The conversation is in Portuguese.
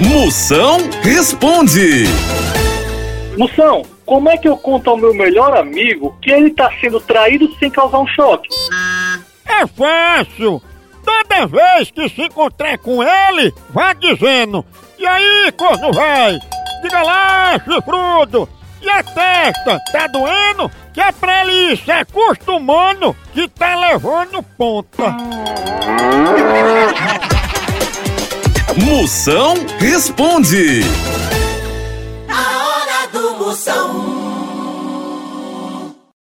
Moção responde. Moção, como é que eu conto ao meu melhor amigo que ele tá sendo traído sem causar um choque? É fácil! Toda vez que se encontrar com ele, vá dizendo: E aí, corno vai? Diga lá, chifrudo! E a testa, tá doendo? Que é pra ele ir se acostumando que tá levando ponta. Moção responde. A hora do Moção.